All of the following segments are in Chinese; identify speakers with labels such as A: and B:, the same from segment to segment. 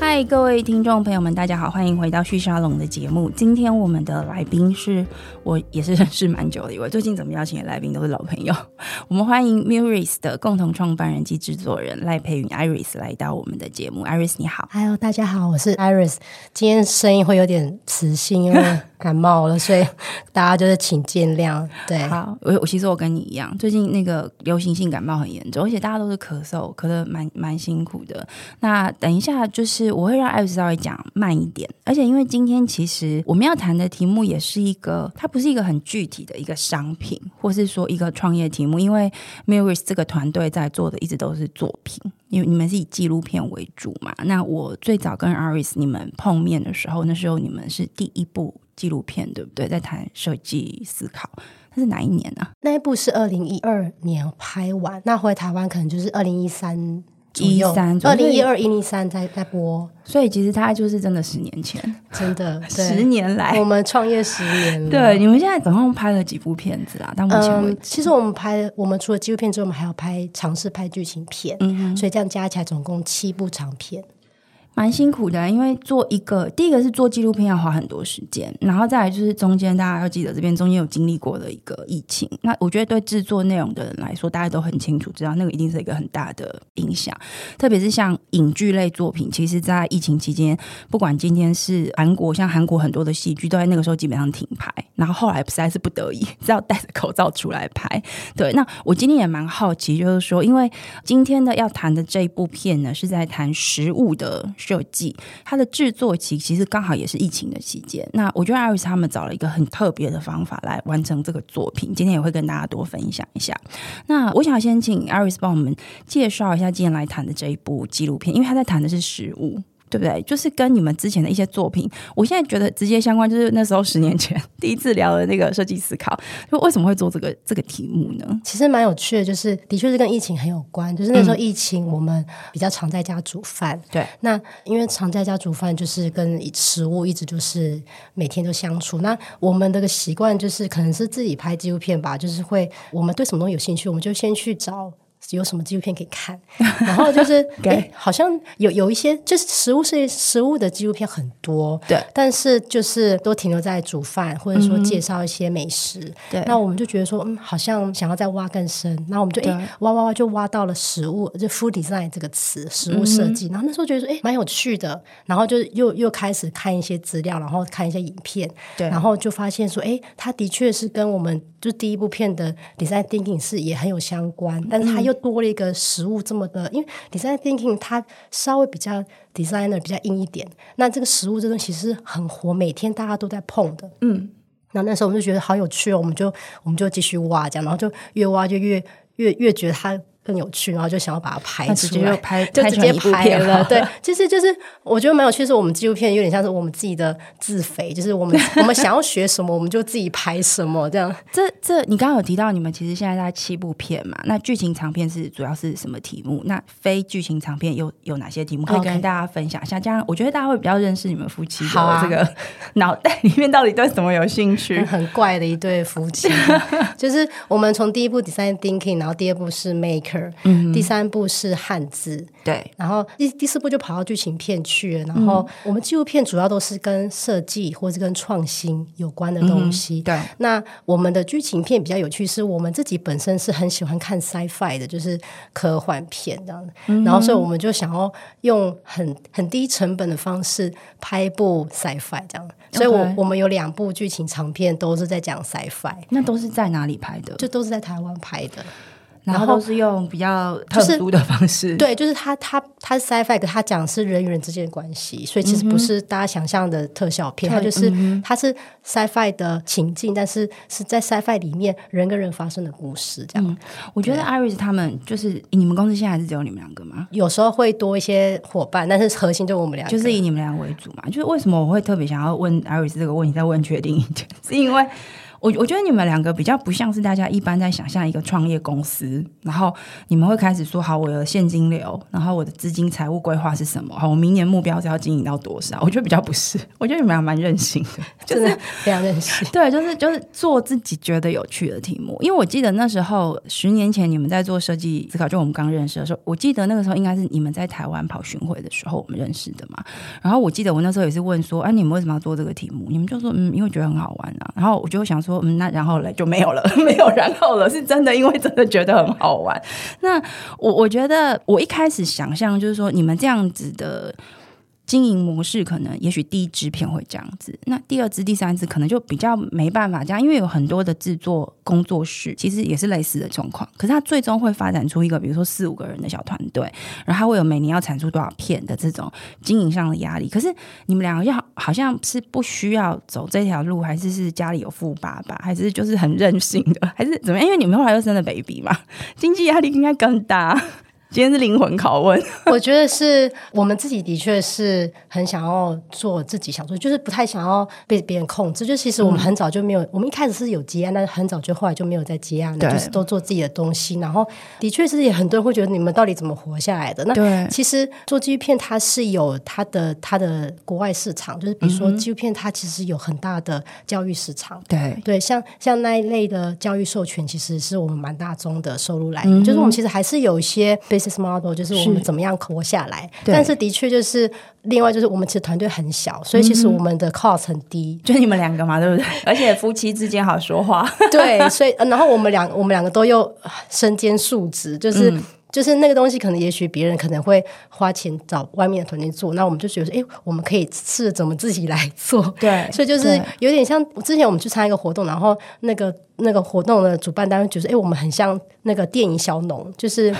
A: 嗨，各位听众朋友们，大家好，欢迎回到旭沙龙的节目。今天我们的来宾是我也是认识蛮久的一位，最近怎么邀请的来宾都是老朋友。我们欢迎 Murris 的共同创办人及制作人赖培云 Iris 来到我们的节目。Iris 你好
B: ，Hello，大家好，我是 Iris。今天声音会有点磁性，因为感冒了，所以大家就是请见谅。对，
A: 好，我我其实我跟你一样，最近那个流行性感冒很严重，而且大家都是咳嗽，咳的蛮蛮辛苦的。那等一下就是我会让艾瑞斯稍微讲慢一点，而且因为今天其实我们要谈的题目也是一个，它不是一个很具体的一个商品，或是说一个创业题目，因为 Murris 这个团队在做的一直都是作品，因为你们是以纪录片为主嘛。那我最早跟 Iris 你们碰面的时候，那时候你们是第一部。纪录片对不对？在谈设计思考，那是哪一年呢、
B: 那一部是二零一二年拍完，那回台湾可能就是二零一三
A: 一三，
B: 二零一二一零三在在播，
A: 所以其实它就是真的十年前，
B: 真的
A: 十年来，
B: 我们创业十年了。
A: 对，你们现在总共拍了几部片子啊？到目前为止、
B: 嗯，其实我们拍，我们除了纪录片之外，我们还要拍尝试拍剧情片，嗯，所以这样加起来总共七部长片。
A: 蛮辛苦的，因为做一个，第一个是做纪录片要花很多时间，然后再来就是中间大家要记得这边中间有经历过的一个疫情。那我觉得对制作内容的人来说，大家都很清楚，知道那个一定是一个很大的影响。特别是像影剧类作品，其实，在疫情期间，不管今天是韩国，像韩国很多的戏剧都在那个时候基本上停拍，然后后来实在是不得已，只要戴着口罩出来拍。对，那我今天也蛮好奇，就是说，因为今天的要谈的这一部片呢，是在谈食物的。设计它的制作期其实刚好也是疫情的期间。那我觉得艾瑞斯他们找了一个很特别的方法来完成这个作品，今天也会跟大家多分享一下。那我想先请艾瑞斯帮我们介绍一下今天来谈的这一部纪录片，因为他在谈的是食物。对不对？就是跟你们之前的一些作品，我现在觉得直接相关，就是那时候十年前 第一次聊的那个设计思考，就为什么会做这个这个题目呢？
B: 其实蛮有趣的，就是的确是跟疫情很有关。就是那时候疫情，我们比较常在家煮饭。
A: 嗯、对，
B: 那因为常在家煮饭，就是跟食物一直就是每天都相处。那我们的个习惯就是，可能是自己拍纪录片吧，就是会我们对什么东西有兴趣，我们就先去找。有什么纪录片可以看？然后就是，哎、欸，好像有有一些，就是食物是食物的纪录片很多，
A: 对。
B: 但是就是都停留在煮饭，或者说介绍一些美食。对、嗯。那我们就觉得说，嗯，好像想要再挖更深。那我们就哎、欸，挖挖挖，就挖到了食物，就 food design 这个词，食物设计。嗯、然后那时候觉得说，哎、欸，蛮有趣的。然后就又又开始看一些资料，然后看一些影片。对。然后就发现说，哎、欸，它的确是跟我们就第一部片的 design thinking 是也很有相关，但是它又。多了一个食物这么的，因为 design thinking 它稍微比较 designer 比较硬一点，那这个食物这东西其实很活，每天大家都在碰的，嗯，那那时候我们就觉得好有趣哦，我们就我们就继续挖这样，然后就越挖就越越越觉得它。更有趣，然后就想要把它拍出来，就拍就直接拍了。对，其实就是我觉得蛮有趣，是我们纪录片有点像是我们自己的自肥，就是我们 我们想要学什么，我们就自己拍什么这样。
A: 这这，你刚刚有提到你们其实现在在七部片嘛？那剧情长片是主要是什么题目？那非剧情长片有有哪些题目可以跟大家分享一下？这样我觉得大家会比较认识你们夫妻的这个脑袋里面到底对什么有兴趣？
B: 很怪的一对夫妻，就是我们从第一部 design thinking，然后第二部是 maker。嗯，第三部是汉字，
A: 对，
B: 然后第第四部就跑到剧情片去了。然后我们纪录片主要都是跟设计或是跟创新有关的东西。对，那我们的剧情片比较有趣，是我们自己本身是很喜欢看 sci-fi 的，就是科幻片这样。然后所以我们就想要用很很低成本的方式拍一部 sci-fi 这样。所以我我们有两部剧情长片都是在讲 sci-fi，
A: 那都是在哪里拍的？
B: 就都是在台湾拍的。
A: 然后都是用比较特殊的方式，
B: 对，就是他他他是 sci-fi，他讲的是人与人之间的关系，所以其实不是大家想象的特效片，它就是它是 sci-fi 的情境，但是是在 sci-fi 里面人跟人发生的故事这样。
A: 我觉得 Iris 他们就是你们公司现在还是只有你们两个吗？
B: 有时候会多一些伙伴，但是核心就我们俩，
A: 就是以你们俩为主嘛。就是为什么我会特别想要问 Iris 这个问题，再问确定一点，是因为。我我觉得你们两个比较不像是大家一般在想象一个创业公司，然后你们会开始说好，我的现金流，然后我的资金财务规划是什么？好，我明年目标是要经营到多少？我觉得比较不是，我觉得你们还蛮任性的，就是
B: 非常任性。
A: 对，就是就是做自己觉得有趣的题目。因为我记得那时候十年前你们在做设计思考，就我们刚认识的时候，我记得那个时候应该是你们在台湾跑巡回的时候我们认识的嘛。然后我记得我那时候也是问说，哎、啊，你们为什么要做这个题目？你们就说，嗯，因为觉得很好玩啊。然后我就想说，说嗯，那然后嘞就没有了，没有然后了，是真的，因为真的觉得很好玩。那我我觉得我一开始想象就是说，你们这样子的。经营模式可能，也许第一支片会这样子，那第二支、第三支可能就比较没办法这样，因为有很多的制作工作室，其实也是类似的状况。可是它最终会发展出一个，比如说四五个人的小团队，然后它会有每年要产出多少片的这种经营上的压力。可是你们两个要好像是不需要走这条路，还是是家里有富爸爸，还是就是很任性的，还是怎么样？因为你们后来又生了 baby 嘛，经济压力应该更大。今天是灵魂拷问，
B: 我觉得是我们自己的确是很想要做自己想做，就是不太想要被别人控制。就其实我们很早就没有，嗯、我们一开始是有接案，但是很早就后来就没有再接案了，就是都做自己的东西。然后的确是也很多人会觉得你们到底怎么活下来的？那其实做纪录片它是有它的它的国外市场，就是比如说纪录片它其实有很大的教育市场。
A: 对
B: 对，像像那一类的教育授权，其实是我们蛮大宗的收入来源。嗯、就是我们其实还是有一些。Business model 就是我们怎么样活下来，是但是的确就是另外就是我们其实团队很小，所以其实我们的 cost 很低，
A: 就你们两个嘛，对不对？而且夫妻之间好说话，
B: 对，所以然后我们两我们两个都又身兼数职，就是。嗯就是那个东西，可能也许别人可能会花钱找外面的团队做，那我们就觉得说，哎，我们可以试着怎么自己来做。
A: 对，
B: 所以就是有点像之前我们去参加一个活动，然后那个那个活动的主办单位觉得，哎，我们很像那个电影小农，就是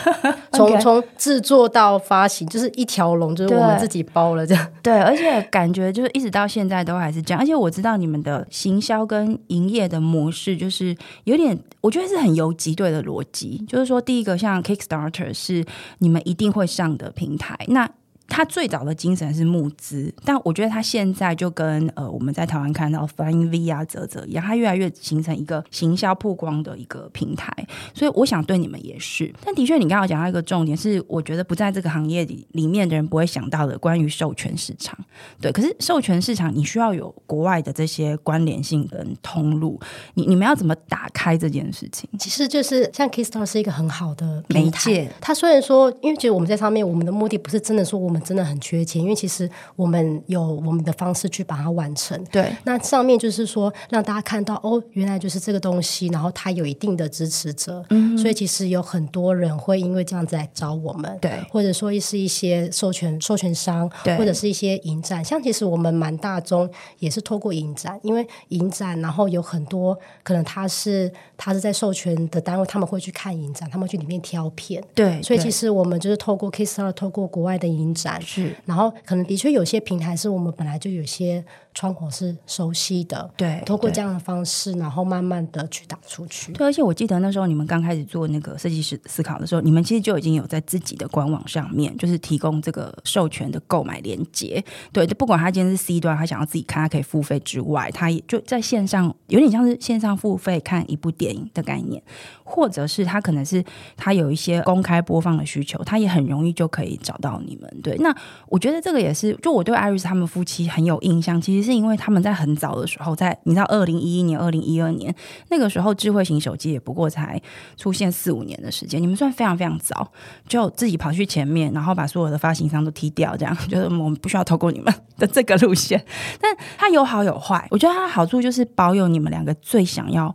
B: 从.从制作到发行，就是一条龙，就是我们自己包了这样。
A: 对，而且感觉就是一直到现在都还是这样。而且我知道你们的行销跟营业的模式，就是有点，我觉得是很游击队的逻辑，就是说第一个像 Kickstarter 是你们一定会上的平台，那。他最早的精神是募资，但我觉得他现在就跟呃我们在台湾看到 Flying V 啊、泽泽一样，他越来越形成一个行销曝光的一个平台。所以我想对你们也是。但的确，你刚刚讲到一个重点是，我觉得不在这个行业里里面的人不会想到的，关于授权市场。对，可是授权市场你需要有国外的这些关联性跟通路，你你们要怎么打开这件事情？
B: 其实就是像 Kistar 是一个很好的媒介。它虽然说，因为其实我们在上面，我们的目的不是真的说我们。我们真的很缺钱，因为其实我们有我们的方式去把它完成。
A: 对，
B: 那上面就是说让大家看到哦，原来就是这个东西，然后它有一定的支持者。嗯，所以其实有很多人会因为这样子来找我们。
A: 对，
B: 或者说是一些授权授权商，对或者是一些影展。像其实我们蛮大宗也是透过影展，因为影展，然后有很多可能他是他是在授权的单位，他们会去看影展，他们去里面挑片。
A: 对，
B: 所以其实我们就是透过 Kickstarter，透过国外的影展。是，然后可能的确有些平台是我们本来就有些窗口是熟悉的，
A: 对，
B: 通过这样的方式，然后慢慢的去打出去。
A: 对，而且我记得那时候你们刚开始做那个设计师思考的时候，你们其实就已经有在自己的官网上面，就是提供这个授权的购买链接。对，就不管他今天是 C 端，他想要自己看，他可以付费之外，他也就在线上有点像是线上付费看一部电影的概念，或者是他可能是他有一些公开播放的需求，他也很容易就可以找到你们。对，那。我觉得这个也是，就我对 Iris 他们夫妻很有印象，其实是因为他们在很早的时候，在你知道，二零一一年、二零一二年那个时候，智慧型手机也不过才出现四五年的时间，你们算非常非常早，就自己跑去前面，然后把所有的发行商都踢掉，这样 就是我们不需要透过你们的这个路线。但它有好有坏，我觉得它的好处就是保有你们两个最想要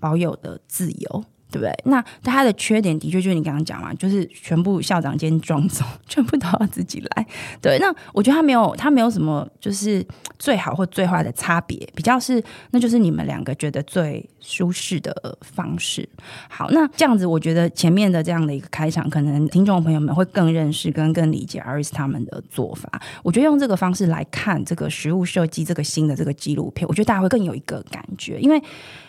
A: 保有的自由。对不对？那他的缺点的确就是你刚刚讲嘛，就是全部校长兼庄总，全部都要自己来。对，那我觉得他没有，他没有什么就是最好或最坏的差别，比较是那就是你们两个觉得最舒适的方式。好，那这样子，我觉得前面的这样的一个开场，可能听众朋友们会更认识跟更理解 Iris 他们的做法。我觉得用这个方式来看这个实物设计这个新的这个纪录片，我觉得大家会更有一个感觉，因为。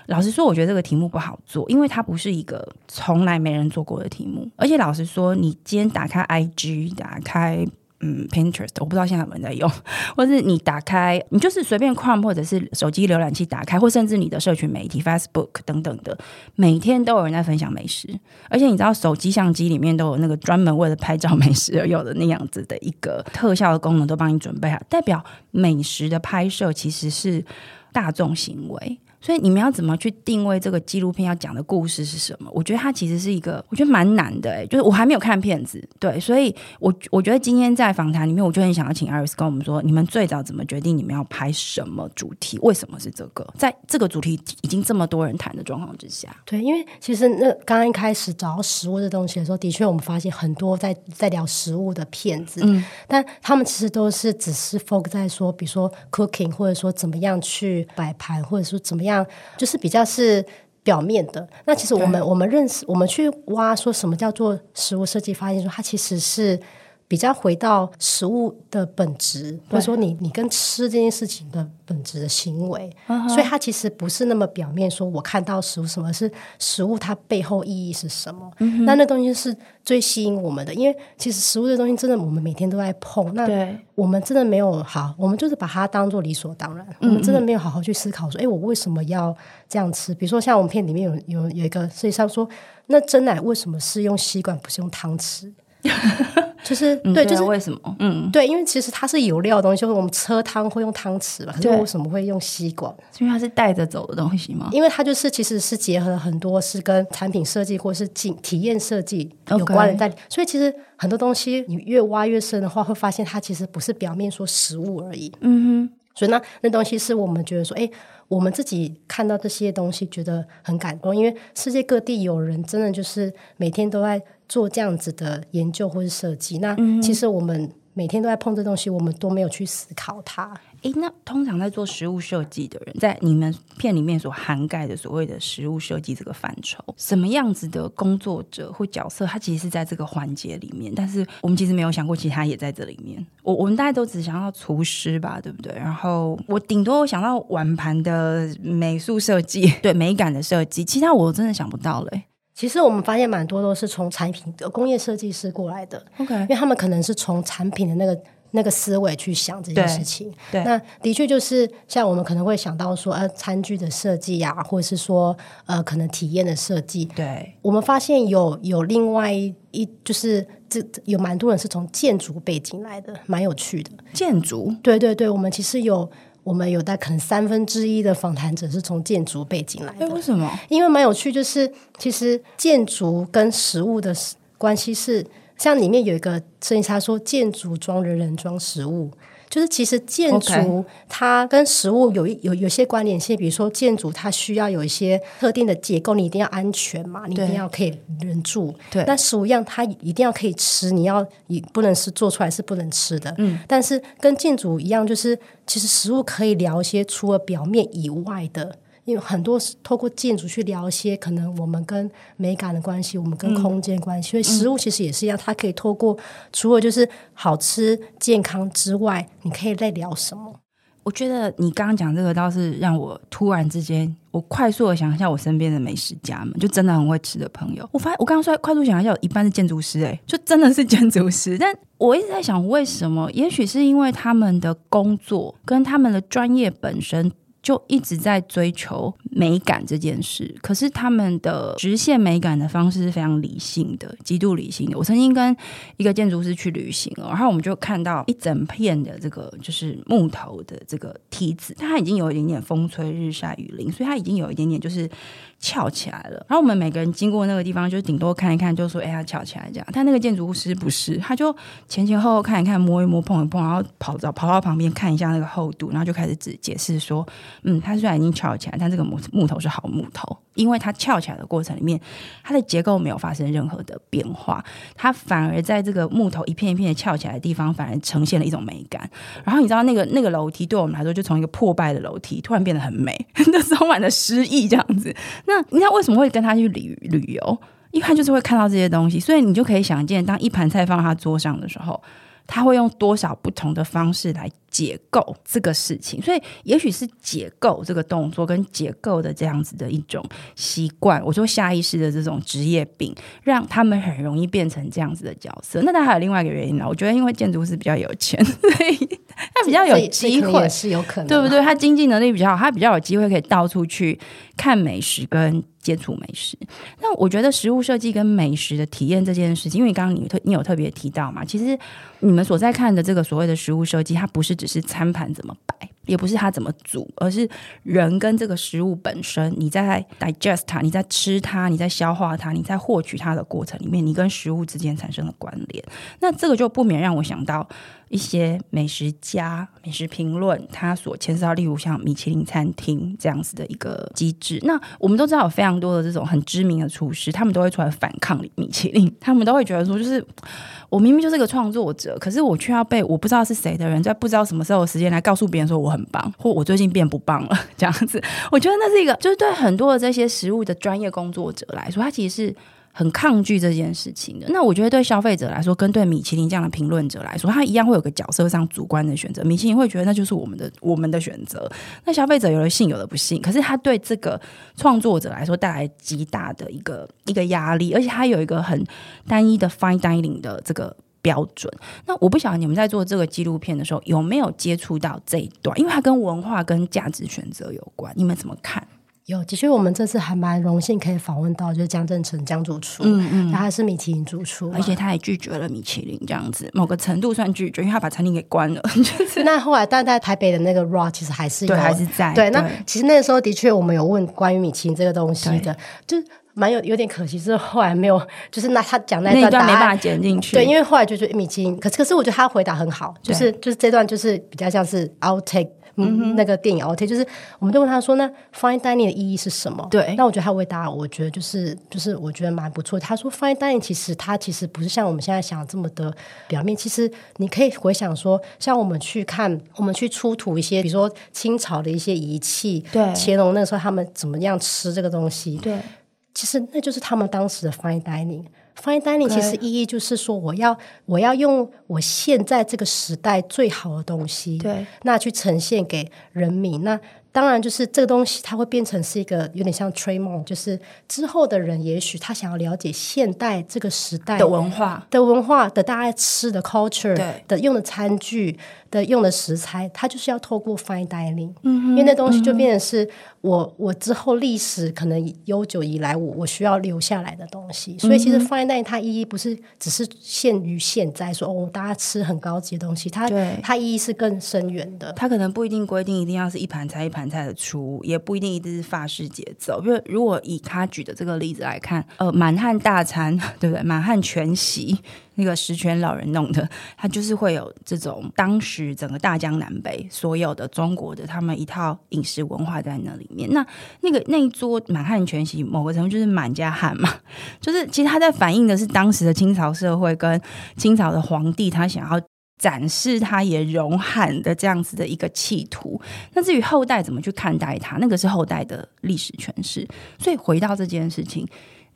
A: 老实说，我觉得这个题目不好做，因为它不是是一个从来没人做过的题目。而且老实说，你今天打开 IG、打开嗯，Pinterest，我不知道现在有没有人在用，或是你打开，你就是随便 Chrome 或者是手机浏览器打开，或甚至你的社群媒体 Facebook 等等的，每天都有人在分享美食，而且你知道手机相机里面都有那个专门为了拍照美食而有的那样子的一个特效的功能，都帮你准备好，代表美食的拍摄其实是大众行为。所以你们要怎么去定位这个纪录片要讲的故事是什么？我觉得它其实是一个，我觉得蛮难的诶、欸，就是我还没有看片子，对，所以我我觉得今天在访谈里面，我就很想要请 Iris 跟我们说，你们最早怎么决定你们要拍什么主题？为什么是这个？在这个主题已经这么多人谈的状况之下，
B: 对，因为其实那刚刚一开始找到食物这东西的时候，的确我们发现很多在在聊食物的片子，嗯，但他们其实都是只是 focus 在说，比如说 cooking，或者说怎么样去摆盘，或者说怎么样。样就是比较是表面的。那其实我们我们认识，我们去挖说什么叫做食物设计，发现说它其实是。比较回到食物的本质，或者说你你跟吃这件事情的本质的行为，所以它其实不是那么表面。说我看到食物什么是食物，它背后意义是什么？那那东西是最吸引我们的，因为其实食物这东西真的我们每天都在碰，那我们真的没有好，我们就是把它当做理所当然，我们真的没有好好去思考说，哎，我为什么要这样吃？比如说像我们片里面有有有一个实际上说，那真奶为什么是用吸管不是用汤匙？就是对，就是
A: 为什么？嗯，
B: 对，因为其实它是有料的东西，就是我们车汤会用汤匙嘛，可是为什么会用吸管？
A: 因为它是带着走的东西吗？
B: 因为它就是其实是结合了很多是跟产品设计或是体体验设计有关的在，所以其实很多东西你越挖越深的话，会发现它其实不是表面说食物而已。嗯哼，所以那，那东西是我们觉得说，哎，我们自己看到这些东西觉得很感动，因为世界各地有人真的就是每天都在。做这样子的研究或是设计，那其实我们每天都在碰这东西，我们都没有去思考它。
A: 诶，那通常在做食物设计的人，在你们片里面所涵盖的所谓的食物设计这个范畴，什么样子的工作者或角色，他其实是在这个环节里面，但是我们其实没有想过，其他也在这里面。我我们大家都只想到厨师吧，对不对？然后我顶多想到碗盘的美术设计，对美感的设计，其他我真的想不到了。
B: 其实我们发现蛮多都是从产品的工业设计师过来的，OK，因为他们可能是从产品的那个那个思维去想这件事情。对，那的确就是像我们可能会想到说，呃，餐具的设计呀，或者是说，呃，可能体验的设计。对，我们发现有有另外一就是这有蛮多人是从建筑背景来的，蛮有趣的。
A: 建筑？
B: 对对对，我们其实有。我们有大概可能三分之一的访谈者是从建筑背景来的。
A: 为什么？
B: 因为蛮有趣，就是其实建筑跟食物的关系是，像里面有一个摄影师他说，建筑装人人装食物。就是其实建筑它跟食物有一有有些关联性，比如说建筑它需要有一些特定的结构，你一定要安全嘛，你一定要可以人住。对，那食物一样，它一定要可以吃，你要你不能是做出来是不能吃的。嗯，但是跟建筑一样，就是其实食物可以聊一些除了表面以外的。因为很多是透过建筑去聊一些可能我们跟美感的关系，我们跟空间关系。所以食物其实也是一样，它可以透过除了就是好吃健康之外，你可以再聊什么？
A: 我觉得你刚刚讲这个倒是让我突然之间，我快速的想一下我身边的美食家们，就真的很会吃的朋友。我发现我刚刚说快速想一下，有一半是建筑师，哎，就真的是建筑师。但我一直在想，为什么？也许是因为他们的工作跟他们的专业本身。就一直在追求美感这件事，可是他们的实现美感的方式是非常理性的，极度理性的。我曾经跟一个建筑师去旅行，然后我们就看到一整片的这个就是木头的这个梯子，它已经有一点点风吹日晒雨淋，所以它已经有一点点就是。翘起来了，然后我们每个人经过那个地方，就顶多看一看，就说：“哎呀，翘起来这样。”但那个建筑师不是，他就前前后后看一看，摸一摸，碰一碰，然后跑到跑到旁边看一下那个厚度，然后就开始解解释说：“嗯，它虽然已经翘起来，但这个木木头是好木头，因为它翘起来的过程里面，它的结构没有发生任何的变化，它反而在这个木头一片一片的翘起来的地方，反而呈现了一种美感。然后你知道那个那个楼梯对我们来说，就从一个破败的楼梯，突然变得很美，那充满了诗意这样子。”那你知道为什么会跟他去旅旅游？一看就是会看到这些东西，所以你就可以想见，当一盘菜放到他桌上的时候，他会用多少不同的方式来解构这个事情，所以也许是解构这个动作跟解构的这样子的一种习惯，我说下意识的这种职业病，让他们很容易变成这样子的角色。那当然还有另外一个原因呢，我觉得因为建筑师比较有钱，所以 他比较有机会，
B: 是有可能，
A: 对不对？他经济能力比较好，他比较有机会可以到处去看美食跟接触美食。那我觉得食物设计跟美食的体验这件事情，因为刚刚你特你有特别提到嘛，其实你们所在看的这个所谓的食物设计，它不是只是餐盘怎么摆，也不是它怎么煮，而是人跟这个食物本身，你在 digest 它，你在吃它，你在消化它，你在获取它的过程里面，你跟食物之间产生了关联。那这个就不免让我想到一些美食家、美食评论，他所牵涉到，例如像米其林餐厅这样子的一个机制。那我们都知道有非常多的这种很知名的厨师，他们都会出来反抗米其林，他们都会觉得说，就是。我明明就是个创作者，可是我却要被我不知道是谁的人在不知道什么时候的时间来告诉别人说我很棒，或我最近变不棒了 这样子。我觉得那是一个，就是对很多的这些食物的专业工作者来说，他其实是。很抗拒这件事情的。那我觉得对消费者来说，跟对米其林这样的评论者来说，他一样会有个角色上主观的选择。米其林会觉得那就是我们的我们的选择。那消费者有的信，有的不信。可是他对这个创作者来说带来极大的一个一个压力，而且他有一个很单一的 fine dining 的这个标准。那我不晓得你们在做这个纪录片的时候有没有接触到这一段，因为它跟文化跟价值选择有关。你们怎么看？
B: 有，的确，我们这次还蛮荣幸可以访问到，就是江正成江主厨，
A: 嗯嗯，
B: 他是米其林主厨，
A: 而且他也拒绝了米其林这样子，某个程度算拒绝，因为他把餐厅给关了。就是
B: 那后来，但在台北的那个 RA 其实还是
A: 还是在。
B: 对，那其实那个时候的确，我们有问关于米其林这个东西的，就蛮有有点可惜，是后来没有，就是那他讲那段，
A: 没办法剪进去。
B: 对，因为后来就觉得米其林，可是可是我觉得他回答很好，就是就是这段就是比较像是 outtake。嗯，那个电影 OK，就是我们就问他说：“那 Fine Dining 的意义是什么？”
A: 对，
B: 那我觉得他回答，我觉得就是就是我觉得蛮不错。他说：“Fine Dining 其实它其实不是像我们现在想的这么的表面。其实你可以回想说，像我们去看，我们去出土一些，比如说清朝的一些仪器，
A: 对，
B: 乾隆那时候他们怎么样吃这个东西，
A: 对，
B: 其实那就是他们当时的 Fine Dining。” Fine dining 其实意义就是说，我要我要用我现在这个时代最好的东西，
A: 对，
B: 那去呈现给人民。那当然就是这个东西，它会变成是一个有点像 trademark，就是之后的人也许他想要了解现代这个时代
A: 的文化。
B: 的文化的大家吃的 culture，
A: 对。
B: 的用的餐具的用的食材，它就是要透过 fine dining，
A: 嗯，
B: 因为那东西就变成是。我我之后历史可能悠久以来，我我需要留下来的东西，所以其实 fine dining 它意义不是只是限于现在说哦，大家吃很高级的东西，它它意义是更深远的。
A: 它可能不一定规定一定要是一盘菜一盘菜的出，也不一定一定是法式节奏。因为如果以他举的这个例子来看，呃，满汉大餐 对不对？满汉全席。那个十全老人弄的，他就是会有这种当时整个大江南北所有的中国的他们一套饮食文化在那里面。那那个那一桌满汉全席，某个程度就是满家汉嘛，就是其实他在反映的是当时的清朝社会跟清朝的皇帝他想要展示他也容汉的这样子的一个企图。那至于后代怎么去看待他，那个是后代的历史诠释。所以回到这件事情。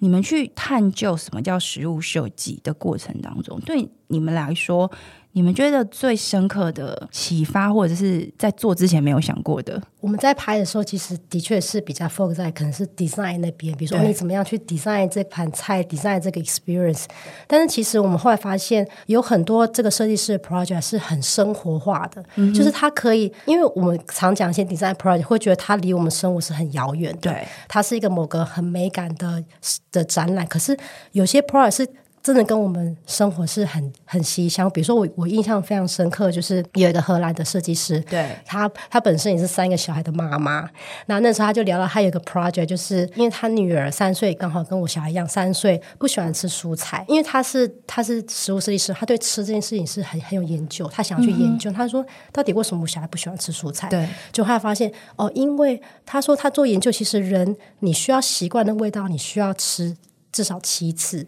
A: 你们去探究什么叫食物设计的过程当中，对你们来说，你们觉得最深刻的启发，或者是在做之前没有想过的？
B: 我们在拍的时候，其实的确是比较 focus 在可能是 design 那边，比如说你怎么样去 design 这盘菜，design 这个 experience。但是其实我们后来发现，有很多这个设计师的 project 是很生活化的，嗯、就是它可以，因为我们常讲一些 design project，会觉得它离我们生活是很遥远的，
A: 对，
B: 它是一个某个很美感的的展览。可是有些 project 是。真的跟我们生活是很很息息相关。比如说我，我我印象非常深刻，就是有一个荷兰的设计师，
A: 对，
B: 他他本身也是三个小孩的妈妈。那那时候他就聊到，他有一个 project，就是因为他女儿三岁，刚好跟我小孩一样，三岁不喜欢吃蔬菜。因为他是他是食物设计师，他对吃这件事情是很很有研究，他想要去研究。嗯、他说，到底为什么我小孩不喜欢吃蔬菜？
A: 对，
B: 就他发现哦，因为他说他做研究，其实人你需要习惯的味道，你需要吃至少七次。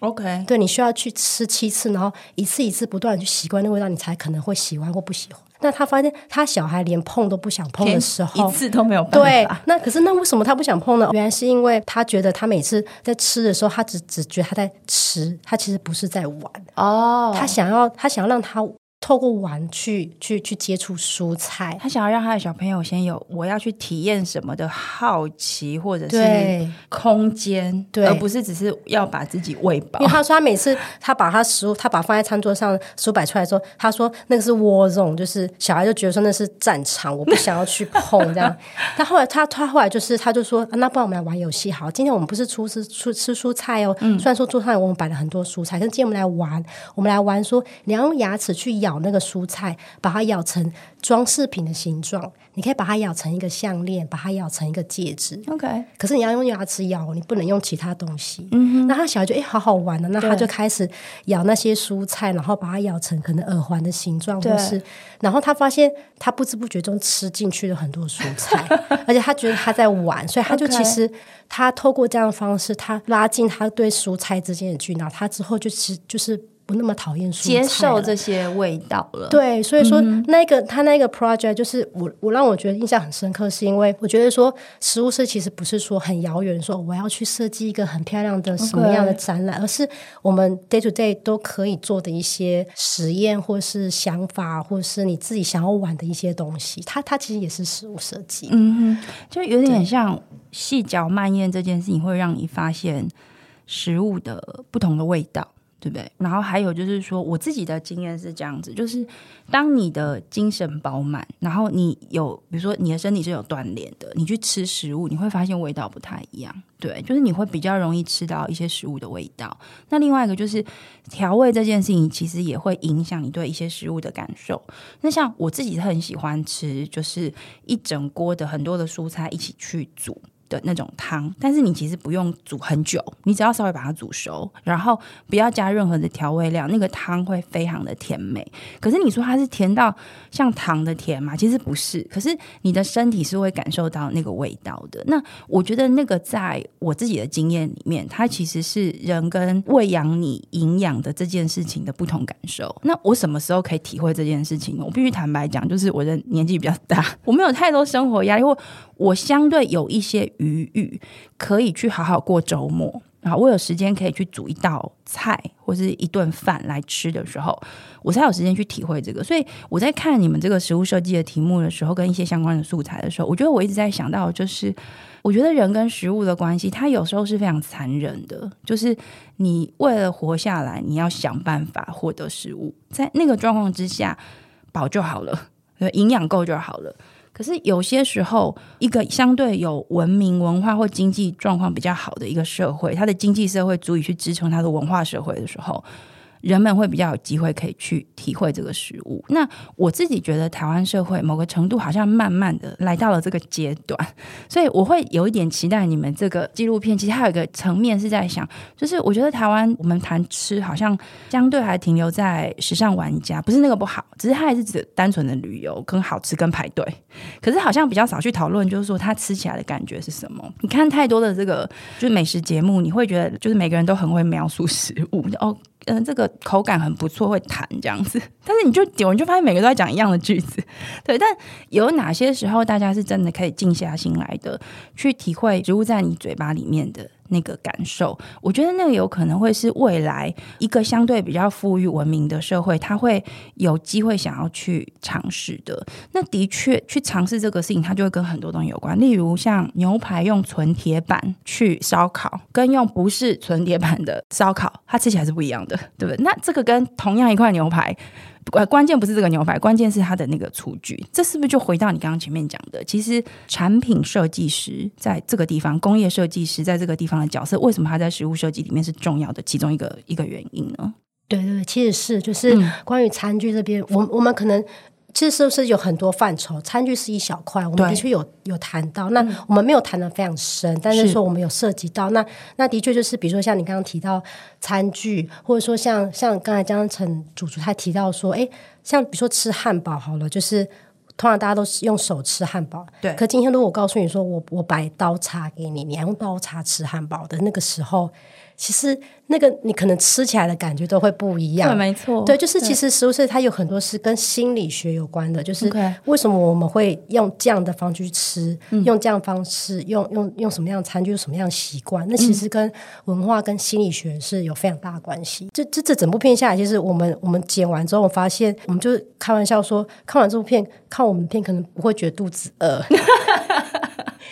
A: OK，
B: 对，你需要去吃七次，然后一次一次不断去习惯那味道，你才可能会喜欢或不喜欢。那他发现他小孩连碰都不想碰的时候，
A: 一次都没有办法。
B: 对，那可是那为什么他不想碰呢？原来是因为他觉得他每次在吃的时候，他只只觉得他在吃，他其实不是在玩
A: 哦。
B: 他想要他想要让他。透过玩去去去接触蔬菜，
A: 他想要让他的小朋友先有我要去体验什么的好奇，或者是空间，对，而不是只是要把自己喂饱。
B: 因为他说他每次他把他食物，他把放在餐桌上食物摆出来的时候，他说那个是 war zone，就是小孩就觉得说那是战场，我不想要去碰这样。他后来他他后来就是他就说，啊，那不然我们来玩游戏好，今天我们不是出吃出吃蔬菜哦，嗯，虽然说桌上我们摆了很多蔬菜，但是今天我们来玩，我们来玩说你要用牙齿去咬。咬那个蔬菜，把它咬成装饰品的形状。你可以把它咬成一个项链，把它咬成一个戒指。
A: OK，
B: 可是你要用牙齿咬，你不能用其他东西。嗯哼，那他小孩就哎，好好玩的，那他就开始咬那些蔬菜，然后把它咬成可能耳环的形状，或是，然后他发现他不知不觉中吃进去了很多蔬菜，而且他觉得他在玩，所以他就其实他透过这样的方式，他拉近他对蔬菜之间的距离，然后他之后就其实就是。不那么讨厌蔬菜，
A: 接受这些味道了。
B: 对，所以说那个、嗯、他那个 project 就是我我让我觉得印象很深刻，是因为我觉得说食物设计其实不是说很遥远，说我要去设计一个很漂亮的什么样的展览.而是我们 day to day 都可以做的一些实验，或是想法，或是你自己想要玩的一些东西。它它其实也是食物设计，
A: 嗯哼，就有点像细嚼慢咽这件事情，会让你发现食物的不同的味道。对不对？然后还有就是说，我自己的经验是这样子，就是当你的精神饱满，然后你有，比如说你的身体是有锻炼的，你去吃食物，你会发现味道不太一样。对，就是你会比较容易吃到一些食物的味道。那另外一个就是调味这件事情，其实也会影响你对一些食物的感受。那像我自己是很喜欢吃，就是一整锅的很多的蔬菜一起去煮。的那种汤，但是你其实不用煮很久，你只要稍微把它煮熟，然后不要加任何的调味料，那个汤会非常的甜美。可是你说它是甜到像糖的甜吗？其实不是。可是你的身体是会感受到那个味道的。那我觉得那个在我自己的经验里面，它其实是人跟喂养你营养的这件事情的不同感受。那我什么时候可以体会这件事情呢？我必须坦白讲，就是我的年纪比较大，我没有太多生活压力，或我相对有一些。余裕可以去好好过周末，然后我有时间可以去煮一道菜或是一顿饭来吃的时候，我才有时间去体会这个。所以我在看你们这个食物设计的题目的时候，跟一些相关的素材的时候，我觉得我一直在想到，就是我觉得人跟食物的关系，它有时候是非常残忍的。就是你为了活下来，你要想办法获得食物，在那个状况之下，饱就好了，营养够就好了。可是有些时候，一个相对有文明、文化或经济状况比较好的一个社会，它的经济社会足以去支撑它的文化社会的时候。人们会比较有机会可以去体会这个食物。那我自己觉得台湾社会某个程度好像慢慢的来到了这个阶段，所以我会有一点期待你们这个纪录片。其实还有一个层面是在想，就是我觉得台湾我们谈吃好像相对还停留在时尚玩家，不是那个不好，只是它还是指单纯的旅游跟好吃跟排队。可是好像比较少去讨论，就是说它吃起来的感觉是什么？你看太多的这个就是美食节目，你会觉得就是每个人都很会描述食物哦。嗯，这个口感很不错，会弹这样子。但是你就点完就发现每个都在讲一样的句子，对。但有哪些时候大家是真的可以静下心来的去体会植物在你嘴巴里面的那个感受，我觉得那个有可能会是未来一个相对比较富裕文明的社会，他会有机会想要去尝试的。那的确去尝试这个事情，它就会跟很多东西有关。例如像牛排用纯铁板去烧烤，跟用不是纯铁板的烧烤，它吃起来是不一样的，对不对？那这个跟同样一块牛排。关关键不是这个牛排，关键是它的那个厨具。这是不是就回到你刚刚前面讲的？其实产品设计师在这个地方，工业设计师在这个地方的角色，为什么他在食物设计里面是重要的其中一个一个原因呢？
B: 对对对，其实是就是关于餐具这边，我、嗯、我们可能。其实是不是有很多范畴？餐具是一小块，我们的确有有谈到。那我们没有谈的非常深，但是说我们有涉及到。那那的确就是，比如说像你刚刚提到餐具，或者说像像刚才江城主厨他提到说，哎，像比如说吃汉堡好了，就是通常大家都是用手吃汉堡。
A: 对。
B: 可今天如果我告诉你说我我摆刀叉给你，你还用刀叉吃汉堡的那个时候，其实那个你可能吃起来的感觉都会不一样。
A: 对，没错。
B: 对，就是其实食物是它有很多是跟心理学有关的，就是为什么我们会用这样的方式去吃，嗯、用这样的方式，用用用什么样的餐具，什么样的习惯，那其实跟文化跟心理学是有非常大的关系。这这这整部片下来，其实我们我们剪完之后，我发现我们就开玩笑说，看完这部片，看我们片可能不会觉得肚子饿。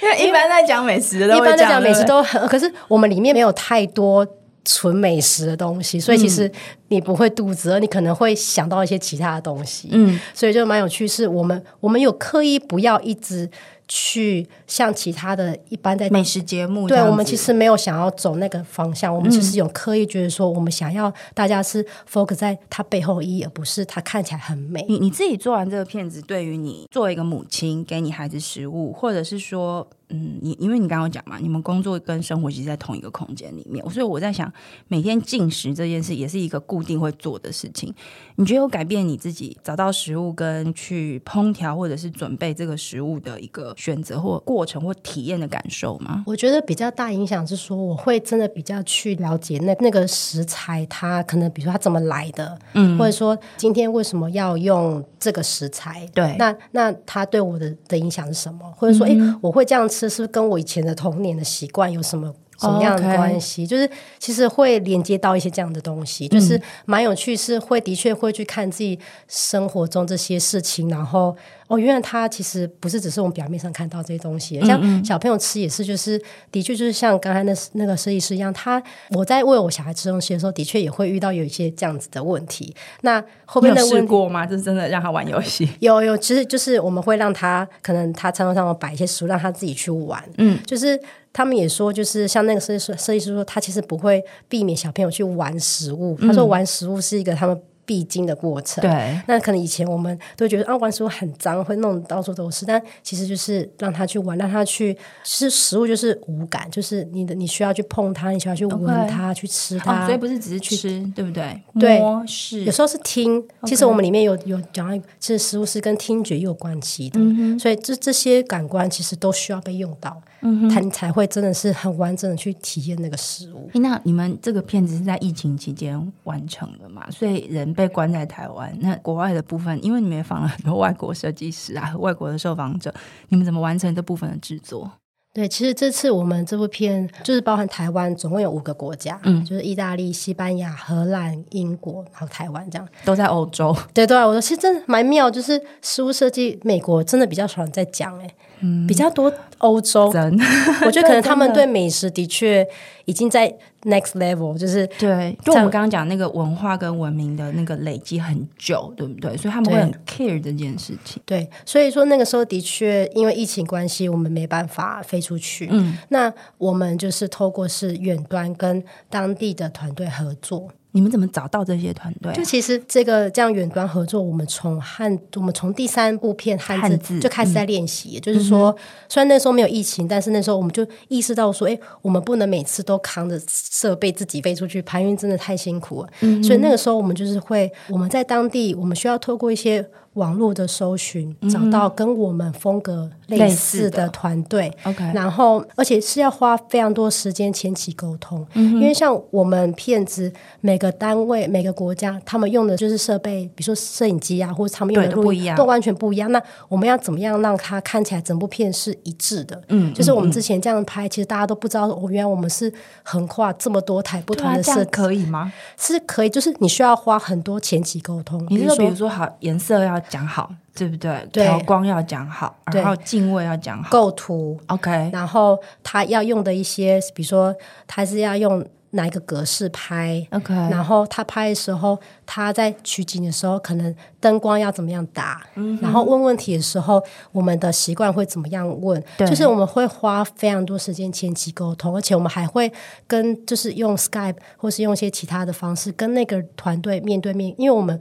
A: 因为一般在讲美食的，
B: 一般在讲美食都很，可是我们里面没有太多纯美食的东西，所以其实你不会肚子饿，你可能会想到一些其他的东西。嗯，所以就蛮有趣，是我们我们有刻意不要一直。去像其他的一般在
A: 美食节目，
B: 对，我们其实没有想要走那个方向，我们其实有刻意觉得说，我们想要大家是 focus 在它背后意义，而不是它看起来很美。
A: 你你自己做完这个片子，对于你作为一个母亲，给你孩子食物，或者是说。嗯，你因为你刚刚讲嘛，你们工作跟生活其实在同一个空间里面，所以我在想，每天进食这件事也是一个固定会做的事情。你觉得有改变你自己找到食物跟去烹调或者是准备这个食物的一个选择或过程或体验的感受吗？
B: 我觉得比较大影响是说，我会真的比较去了解那那个食材，它可能比如说它怎么来的，嗯，或者说今天为什么要用这个食材，
A: 对，
B: 那那它对我的的影响是什么？或者说，哎、嗯欸，我会这样。吃是不是跟我以前的童年的习惯有什么什么样的关系？Oh. 就是其实会连接到一些这样的东西，就是蛮有趣，是会的确会去看自己生活中这些事情，然后。哦，原来他其实不是只是我们表面上看到这些东西，像小朋友吃也是，就是的确就是像刚才那那个设计师一样，他我在喂我小孩吃东西的时候，的确也会遇到有一些这样子的问题。那后面的
A: 问过吗？就是真的让他玩游戏？
B: 有有，其实就是我们会让他可能他餐桌上摆一些食物，让他自己去玩。嗯，就是他们也说，就是像那个设计师设计师说，他其实不会避免小朋友去玩食物。他说玩食物是一个他们。必经的过程，
A: 对，
B: 那可能以前我们都觉得啊，玩食物很脏，会弄到处都是。但其实就是让他去玩，让他去吃食物，就是无感，就是你的你需要去碰它，你需要去闻它.去吃它，
A: 哦，所以不是只是去吃，对不对？
B: 对，是有时候是听。其实我们里面有有讲到，其实食物是跟听觉有关系的，嗯，所以这这些感官其实都需要被用到。嗯，他才会真的是很完整的去体验那个食物。
A: 那你们这个片子是在疫情期间完成的嘛？所以人被关在台湾，那国外的部分，因为你们也访了很多外国设计师啊，外国的受访者，你们怎么完成这部分的制作？
B: 对，其实这次我们这部片就是包含台湾，总共有五个国家，嗯，就是意大利、西班牙、荷兰、英国，然后台湾这样，
A: 都在欧洲。
B: 对对，我说其实真的蛮妙，就是食物设计，美国真的比较少人在讲，哎，嗯，比较多欧洲人，我觉得可能他们对美食的确已经在。Next level 就是
A: 对，就我们刚刚讲那个文化跟文明的那个累积很久，对不对？所以他们会很 care 这件事情。
B: 对，所以说那个时候的确因为疫情关系，我们没办法飞出去。嗯，那我们就是透过是远端跟当地的团队合作。
A: 你们怎么找到这些团队啊？
B: 就其实这个这样远端合作，我们从汉，我们从第三部片汉字，就开始在练习。嗯，就是说，虽然那时候没有疫情，但是那时候我们就意识到说，哎，我们不能每次都扛着设备自己飞出去拍，因为真的太辛苦了。嗯，所以那个时候我们就是会，我们在当地，我们需要透过一些。网络的搜寻，找到跟我们风格类似的团队，OK，然后而且是要花非常多时间前期沟通，嗯，因为像我们片子每个单位每个国家，他们用的就是设备，比如说摄影机啊，或者他们用的录音都完全不一样。那我们要怎么样让它看起来整部片是一致的？嗯，就是我们之前这样拍，其实大家都不知道，哦，原来我们是横跨这么多台不同的设备，
A: 可以吗？
B: 是可以，就是你需要花很多前期沟通。
A: 你是说，比如说好颜色要。讲好，对不对？对，调光要讲好，然后镜位要讲好，
B: 构图。
A: OK，
B: 然后他要用的一些，比如说他是要用哪一个格式拍。
A: OK，
B: 然后他拍的时候，他在取景的时候，可能灯光要怎么样打，嗯，然后问问题的时候，我们的习惯会怎么样问？就是我们会花非常多时间前期沟通，而且我们还会跟就是用 Skype 或是用一些其他的方式跟那个团队面对。面，因为我们。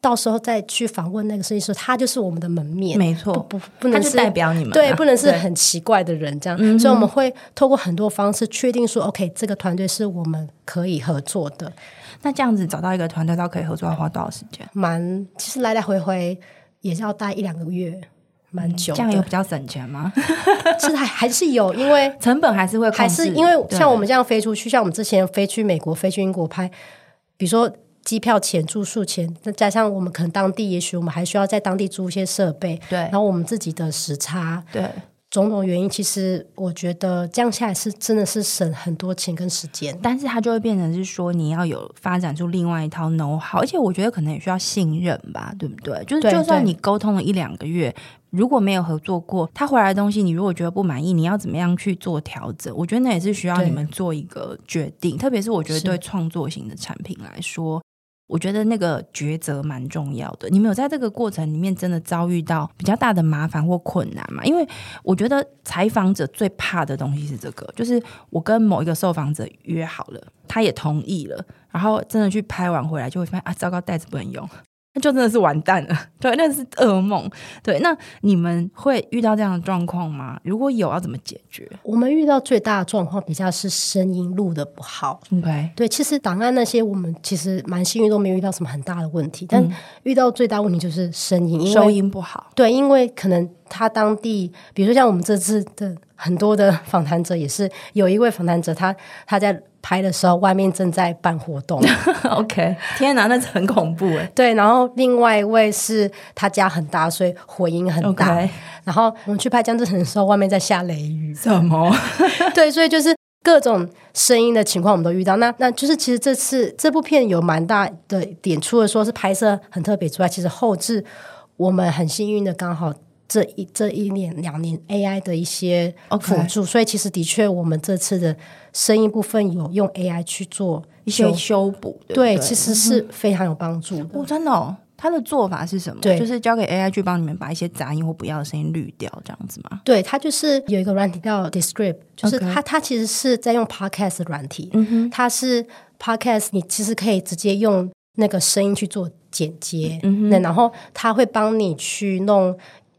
B: 到时候再去访问那个设计师，他就是我们的门面，
A: 没错，
B: 不不能是
A: 代表你们，
B: 对，不能是很奇怪的人这样。所以我们会透过很多方式确定说，OK，这个团队是我们可以合作的。
A: 那这样子找到一个团队，到可以合作要花多少时间？
B: 蛮，其实来来回回也是要待一两个月。蛮久，
A: 这样有比较省钱
B: 吗？是还还是有，因为
A: 成本还是会，
B: 还是因为像我们这样飞出去，像我们之前飞去美国、飞去英国拍，比如说机票钱、住宿钱，再加上我们可能当地，也许我们还需要在当地租一些设备，
A: 对，
B: 然后我们自己的时差，
A: 对。
B: 种种原因，其实我觉得这样下来是真的是省很多钱跟时间，
A: 但是它就会变成是说你要有发展出另外一套 know-how，而且我觉得可能也需要信任吧，对不对？就是就算你沟通了一两个月，如果没有合作过，他回来的东西你如果觉得不满意，你要怎么样去做调整？我觉得那也是需要你们做一个决定，特别是我觉得对创作型的产品来说。我觉得那个抉择蛮重要的。你没有在这个过程里面真的遭遇到比较大的麻烦或困难吗？因为我觉得采访者最怕的东西是这个，就是我跟某一个受访者约好了，他也同意了，然后真的去拍完回来就会发现啊，糟糕，袋子不能用。就真的是完蛋了，对，那是噩梦。对，那你们会遇到这样的状况吗？如果有，要怎么解决？
B: 我们遇到最大的状况比较是声音录的不好。
A: OK，
B: 对，其实档案那些我们其实蛮幸运，都没有遇到什么很大的问题。但遇到最大问题就是声音，因为
A: 收音不好。
B: 对，因为可能他当地，比如说像我们这次的很多的访谈者，也是有一位访谈者，他他在。拍的时候，外面正在办活动。
A: OK，天哪，那是很恐怖哎。
B: 对，然后另外一位是他家很大，所以回音很大。然后我们去拍江之城的时候，外面在下雷雨。
A: 什么？
B: 对，所以就是各种声音的情况，我们都遇到。那那就是其实这次这部片有蛮大的点，除了说是拍摄很特别之外，其实后置我们很幸运的刚好。这一这一年两年 AI 的一些辅助.所以其实的确我们这次的声音部分有用 AI 去做一些修补，对，对，其实是非常有帮助的。
A: 哦，真的哦，他的做法是什么？对，就是交给 AI 去帮你们把一些杂音或不要的声音滤掉，这样子吗？
B: 对，它就是有一个软体叫 Descript，就是它它其实是在用 Podcast 软体，嗯哼，它是 Podcast，你其实可以直接用那个声音去做剪接，嗯哼，那然后他会帮你去弄。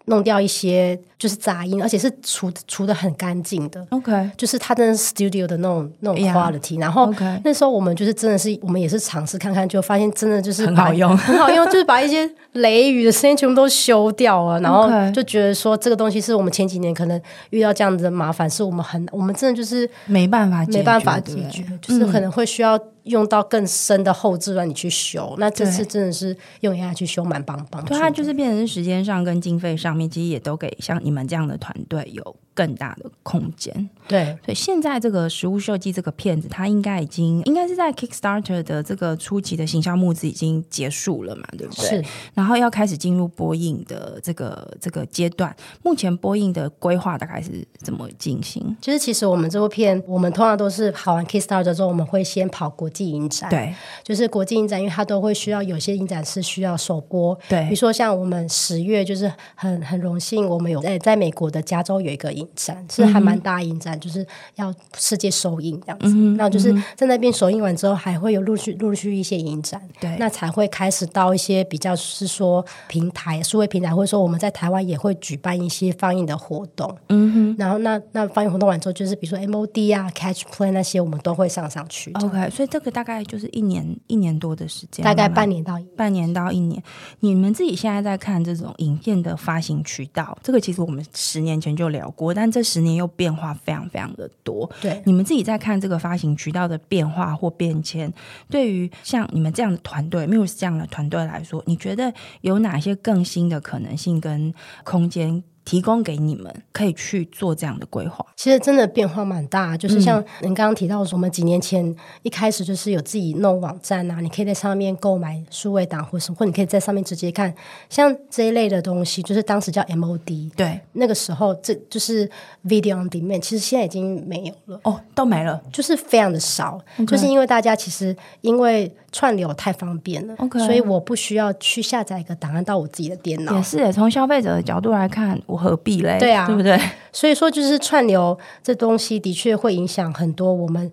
B: 弄掉一些就是杂音，而且是除除的很干净的。
A: OK，
B: 就是它真的 studio 的那种那种 quality。Yeah. 然
A: 后.
B: 那时候我们就是真的是，我们也是尝试看看，就发现真的就是
A: 很好用，
B: 很好用，就是把一些雷雨的声音全部都修掉了。然后就觉得说这个东西是我们前几年可能遇到这样子的麻烦，是我们很我们真的就是
A: 没办法
B: 没办法解决，对就是可能会需要。用到更深的后置让你去修，那这次真的是用 AI 去修，蛮棒棒。
A: 对，它就是变成是时间上跟经费上面，其实也都给像你们这样的团队有更大的空间。
B: 对，
A: 所以现在这个食物设计这个片子，它应该已经应该是在 Kickstarter 的这个初期的形象募资已经结束了嘛，对不对？
B: 是。
A: 然后要开始进入播映的这个这个阶段，目前播映的规划大概是怎么进行？
B: 就是，其实我们这部片，我们通常都是跑完 Kickstarter 之后，我们会先跑国际。影展。
A: 对，
B: 就是国际影展，因为它都会需要有些影展是需要首播，
A: 对，
B: 比如说像我们十月就是很很荣幸，我们有在在美国的加州有一个影展，是还蛮大影展，就是要世界首映这样子，嗯、那就是在那边首映完之后，还会有陆续陆续一些影展，
A: 对，
B: 那才会开始到一些比较是说平台数位平台，或者说我们在台湾也会举办一些放映的活动，嗯哼，然后那那放映活动完之后，就是比如说 MOD 啊、Catch Play 那些，我们都会上上去
A: ，OK，所以这个。大概就是一年一年多的时间，
B: 大概半年到一年
A: 半年到一年。你们自己现在在看这种影片的发行渠道，这个其实我们十年前就聊过，但这十年又变化非常非常的多。
B: 对，
A: 你们自己在看这个发行渠道的变化或变迁，对于像你们这样的团队，Muse 这样的团队来说，你觉得有哪些更新的可能性跟空间？提供给你们可以去做这样的规划，
B: 其实真的变化蛮大。就是像您刚刚提到说，我们几年前一开始就是有自己弄网站啊，你可以在上面购买数位档或什么，或你可以在上面直接看，像这一类的东西，就是当时叫 MOD。
A: 对，
B: 那个时候这就是 Video on Demand，其实现在已经没有了
A: 哦，都没了，
B: 就是非常的少.就是因为大家其实因为。串流太方便了
A: ，Okay.
B: 所以我不需要去下载一个档案到我自己的电脑。
A: 也是，从消费者的角度来看，我何必嘞？
B: 对啊，
A: 对不对？
B: 所以说，就是串流这东西的确会影响很多我们。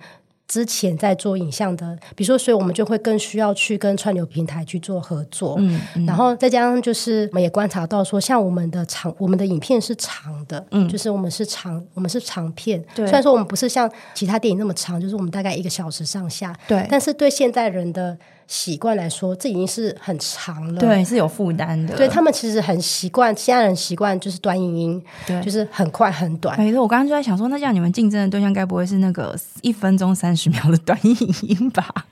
B: 之前在做影像的，比如说，所以我们就会更需要去跟串流平台去做合作，嗯，嗯，然后再加上就是我们也观察到说，像我们的长，我们的影片是长的，嗯，就是我们是长，我们是长片，对，虽然说我们不是像其他电影那么长，就是我们大概一个小时上下，
A: 对，
B: 但是对现代人的习惯来说，这已经是很长了，
A: 对，是有负担的。
B: 对他们其实很习惯，现在人习惯就是短影音，
A: 对，
B: 就是很快很短。
A: 没错，我刚刚就在想说，那这样你们竞争的对象该不会是那个一分钟三十秒的短影音吧？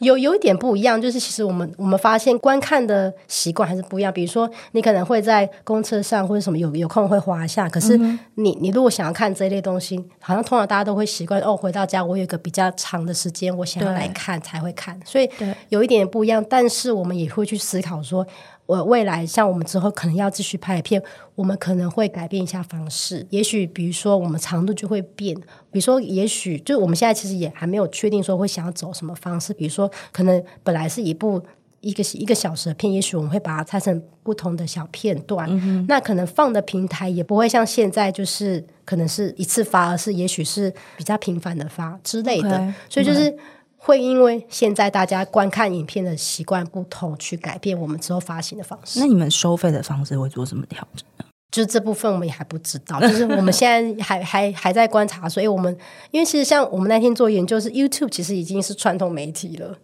B: 有有一点不一样，就是其实我们我们发现观看的习惯还是不一样。比如说，你可能会在公车上或者什么有有空会滑一下，可是你你如果想要看这一类东西，好像通常大家都会习惯哦，回到家我有一个比较长的时间，我想要来看才会看，所以有一点不一样。但是我们也会去思考说。我未来像我们之后可能要继续拍片，我们可能会改变一下方式。也许比如说我们长度就会变，比如说也许就我们现在其实也还没有确定说会想要走什么方式。比如说可能本来是一部一个一个小时的片，也许我们会把它拆成不同的小片段。嗯、那可能放的平台也不会像现在就是可能是一次发，而是也许是比较频繁的发之类的。Okay, 所以就是。会因为现在大家观看影片的习惯不同，去改变我们之后发行的方式。
A: 那你们收费的方式会做什么调整呢？
B: 就是这部分我们也还不知道，就是我们现在还 还还在观察。所以我们因为其实像我们那天做研究，是 YouTube 其实已经是传统媒体了。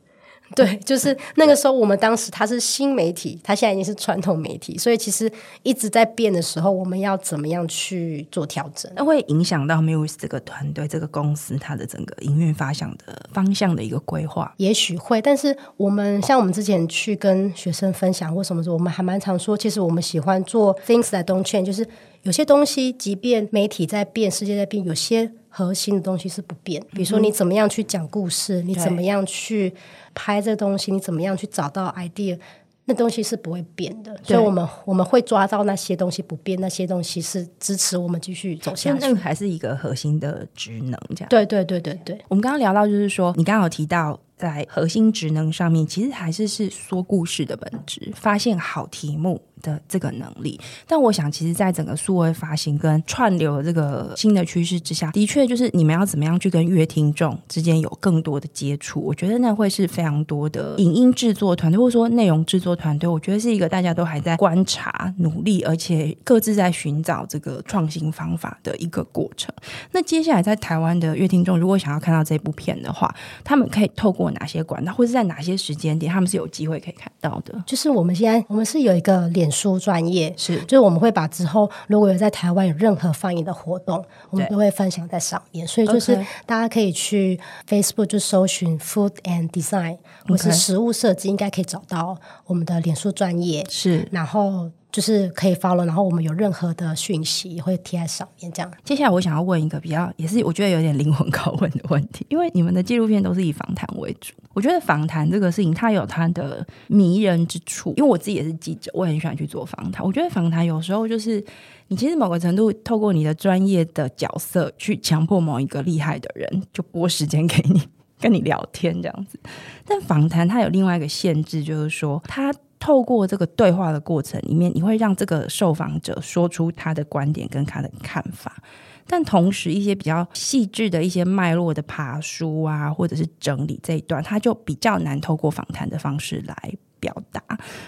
B: 对，就是那个时候，我们当时它是新媒体，它现在已经是传统媒体，所以其实一直在变的时候，我们要怎么样去做调整？
A: 那会影响到 Muse 这个团队、这个公司它的整个营运发向的方向的一个规划？
B: 也许会，但是我们像我们之前去跟学生分享或什么时候，我们还蛮常说，其实我们喜欢做 Things that don't change，就是有些东西，即便媒体在变，世界在变，有些核心的东西是不变。比如说，你怎么样去讲故事，嗯、你怎么样去。拍这个东西，你怎么样去找到 idea？那东西是不会变的，所以我们我们会抓到那些东西不变，那些东西是支持我们继续走下去。
A: 那个还是一个核心的职能，这样。
B: 对对对对对。
A: 我们刚刚聊到，就是说，你刚刚有提到。在核心职能上面，其实还是是说故事的本质，发现好题目的这个能力。但我想，其实，在整个数位发行跟串流的这个新的趋势之下，的确就是你们要怎么样去跟乐听众之间有更多的接触。我觉得那会是非常多的影音制作团队，或者说内容制作团队，我觉得是一个大家都还在观察、努力，而且各自在寻找这个创新方法的一个过程。那接下来，在台湾的乐听众，如果想要看到这部片的话，他们可以透过哪些管道，或者在哪些时间点，他们是有机会可以看到的？
B: 就是我们现在，我们是有一个脸书专业，
A: 是，
B: 就是我们会把之后如果有在台湾有任何放映的活动，我们都会分享在上面。所以就是大家可以去 Facebook 就搜寻 Food and Design，或是食物设计，应该可以找到我们的脸书专业。
A: 是，
B: 然后。就是可以 follow，然后我们有任何的讯息也会贴在上面。这样，
A: 接下来我想要问一个比较，也是我觉得有点灵魂拷问的问题，因为你们的纪录片都是以访谈为主，我觉得访谈这个事情它有它的迷人之处。因为我自己也是记者，我很喜欢去做访谈。我觉得访谈有时候就是你其实某个程度透过你的专业的角色去强迫某一个厉害的人就拨时间给你跟你聊天这样子，但访谈它有另外一个限制，就是说它。透过这个对话的过程里面，你会让这个受访者说出他的观点跟他的看法，但同时一些比较细致的一些脉络的爬书啊，或者是整理这一段，他就比较难透过访谈的方式来表达。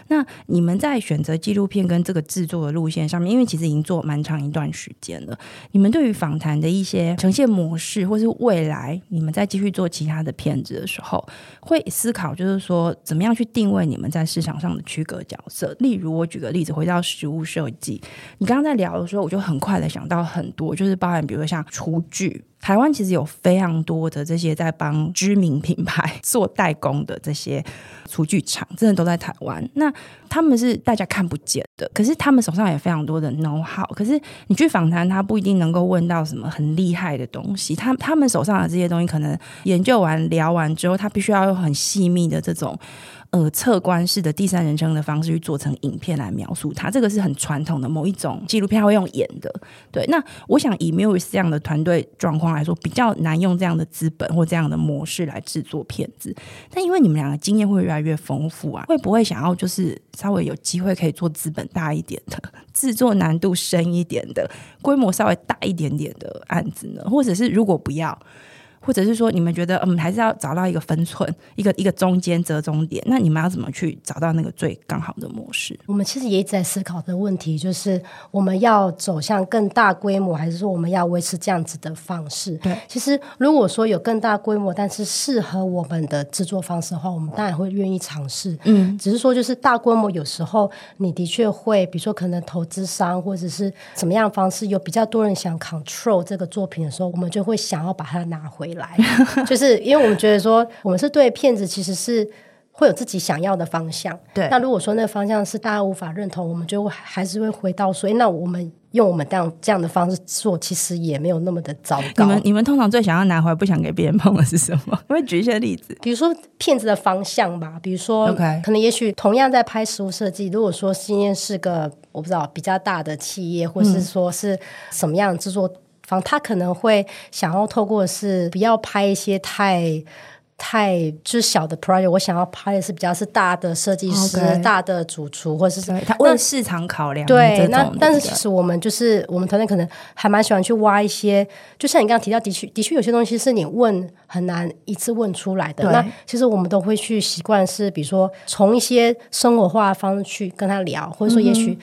A: 那你们在选择纪录片跟这个制作的路线上面，因为其实已经做蛮长一段时间了，你们对于访谈的一些呈现模式，或是未来你们在继续做其他的片子的时候，会思考就是说怎么样去定位你们在市场上的区隔角色。例如，我举个例子，回到食物设计，你刚刚在聊的时候，我就很快的想到很多，就是包含比如说像厨具。台湾其实有非常多的这些在帮知名品牌做代工的这些厨具厂，真的都在台湾。那他们是大家看不见的，可是他们手上也非常多的 know how。可是你去访谈，他不一定能够问到什么很厉害的东西。他他们手上的这些东西，可能研究完聊完之后，他必须要用很细密的这种。呃，侧观式的第三人称的方式去做成影片来描述它，这个是很传统的某一种纪录片会用演的。对，那我想以 mus 这样的团队状况来说，比较难用这样的资本或这样的模式来制作片子。但因为你们两个经验会越来越丰富啊，会不会想要就是稍微有机会可以做资本大一点的、制作难度深一点的、规模稍微大一点点的案子呢？或者是如果不要？或者是说你们觉得嗯，还是要找到一个分寸，一个一个中间折中点，那你们要怎么去找到那个最刚好的模式？
B: 我们其实也一直在思考的问题，就是我们要走向更大规模，还是说我们要维持这样子的方式？
A: 对，
B: 其实如果说有更大规模，但是适合我们的制作方式的话，我们当然会愿意尝试。嗯，只是说就是大规模有时候你的确会，比如说可能投资商或者是怎么样方式，有比较多人想 control 这个作品的时候，我们就会想要把它拿回来。来，就是 因为我们觉得说，我们是对骗子其实是会有自己想要的方向。
A: 对，
B: 那如果说那个方向是大家无法认同，我们就还是会回到说，那我们用我们这样这样的方式做，其实也没有那么的糟糕。
A: 你们你们通常最想要拿回来，不想给别人碰的是什么？我 会举一些例子，
B: 比如说骗子的方向吧，比如说可能也许同样在拍实物设计，如果说今天是个我不知道比较大的企业，或是说是什么样的制作。他可能会想要透过是不要拍一些太太就是小的 project，我想要拍的是比较是大的设计师、Okay. 大的主厨，或者是
A: 他为市场考量。
B: 对，那但是其实我们就是我们团队可能还蛮喜欢去挖一些，就像你刚刚提到，的确的确有些东西是你问很难一次问出来的。那其实我们都会去习惯是，比如说从一些生活化的方式去跟他聊，或者说也许、嗯。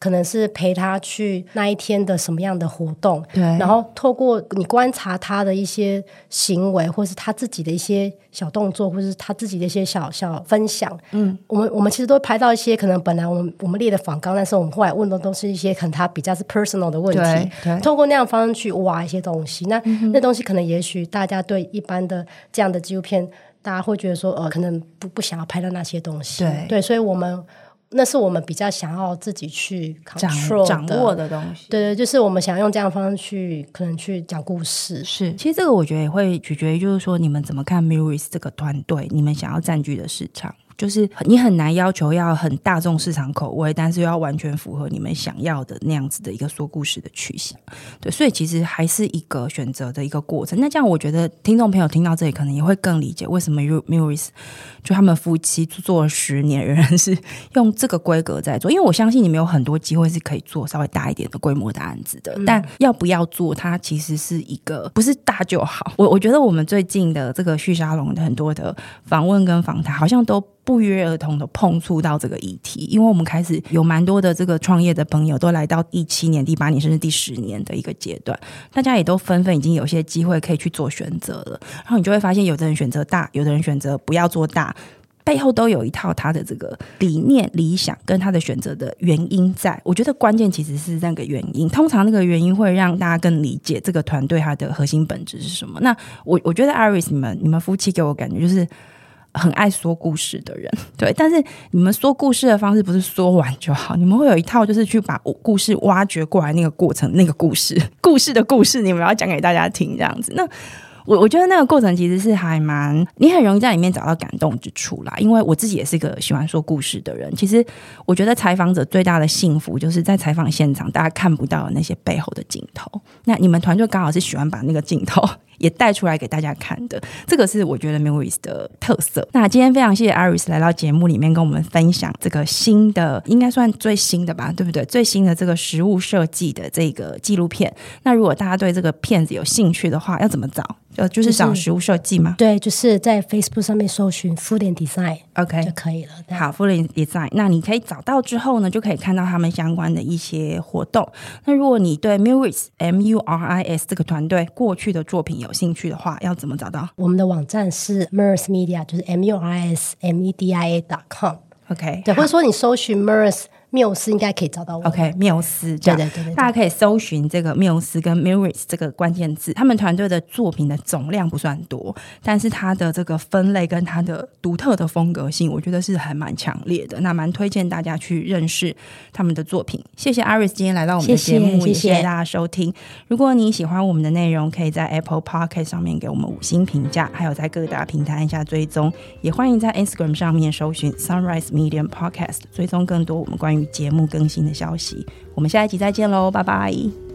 B: 可能是陪他去那一天的什么样的活动，
A: 对，
B: 然后透过你观察他的一些行为，或是他自己的一些小动作，或是他自己的一些小小分享，嗯，我们我们其实都拍到一些可能本来我们我们列的访纲，但是我们后来问的都是一些可能他比较是 personal 的问题，对，透过那样方式去挖一些东西，那、嗯、那东西可能也许大家对一般的这样的纪录片，大家会觉得说，呃，可能不不想要拍到那些东西，
A: 对，
B: 对，所以我们。那是我们比较想要自己去 control
A: 掌握的东西，
B: 对对，就是我们想要用这样的方式去，可能去讲故事。
A: 是，其实这个我觉得也会取决于，就是说你们怎么看 Murris 这个团队，你们想要占据的市场。就是你很难要求要很大众市场口味，但是又要完全符合你们想要的那样子的一个说故事的取向，对，所以其实还是一个选择的一个过程。那这样我觉得听众朋友听到这里，可能也会更理解为什么 Murris 就他们夫妻做了十年，仍然是 用这个规格在做。因为我相信你们有很多机会是可以做稍微大一点的规模的案子的，但要不要做，它其实是一个不是大就好。我我觉得我们最近的这个旭沙龙的很多的访问跟访谈，好像都。不约而同的碰触到这个议题，因为我们开始有蛮多的这个创业的朋友都来到第七年、第八年甚至第十年的一个阶段，大家也都纷纷已经有些机会可以去做选择了。然后你就会发现，有的人选择大，有的人选择不要做大，背后都有一套他的这个理念、理想跟他的选择的原因在。我觉得关键其实是那个原因，通常那个原因会让大家更理解这个团队它的核心本质是什么。那我我觉得 Iris 你们你们夫妻给我感觉就是。很爱说故事的人，对，但是你们说故事的方式不是说完就好，你们会有一套，就是去把故事挖掘过来那个过程，那个故事，故事的故事，你们要讲给大家听，这样子。那我我觉得那个过程其实是还蛮，你很容易在里面找到感动之处啦。因为我自己也是一个喜欢说故事的人。其实我觉得采访者最大的幸福，就是在采访现场大家看不到那些背后的镜头。那你们团队刚好是喜欢把那个镜头。也带出来给大家看的，这个是我觉得 Murris 的特色。那今天非常谢谢 Iris 来到节目里面跟我们分享这个新的，应该算最新的吧，对不对？最新的这个实物设计的这个纪录片。那如果大家对这个片子有兴趣的话，要怎么找？呃就是找实物设计吗？
B: 对，就是在 Facebook 上面搜寻 Food and Design，OK 就可以了。
A: 好，Food and Design，那你可以找到之后呢，就可以看到他们相关的一些活动。那如果你对 Murris M U R I S 这个团队过去的作品有兴趣的话，要怎么找到？
B: 我们的网站是 Murris Media，就是 M U R S M E D I A dot com，OK，对，或者说你搜寻 Murris。缪斯应该可以找到我。
A: OK，缪斯，对对对对，大家可以搜寻这个缪斯跟 Murris 这个关键字。他们团队的作品的总量不算多，但是他的这个分类跟他的独特的风格性，我觉得是还蛮强烈的。那蛮推荐大家去认识他们的作品。谢谢 Iris 今天来到我们的节目，谢谢，谢谢大家收听。如果你喜欢我们的内容，可以在 Apple Podcast 上面给我们五星评价，还有在各大平台按下追踪。也欢迎在 Instagram 上面搜寻 Sunrise Medium Podcast，追踪更多我们节目更新的消息，我们下一集再见喽，拜拜。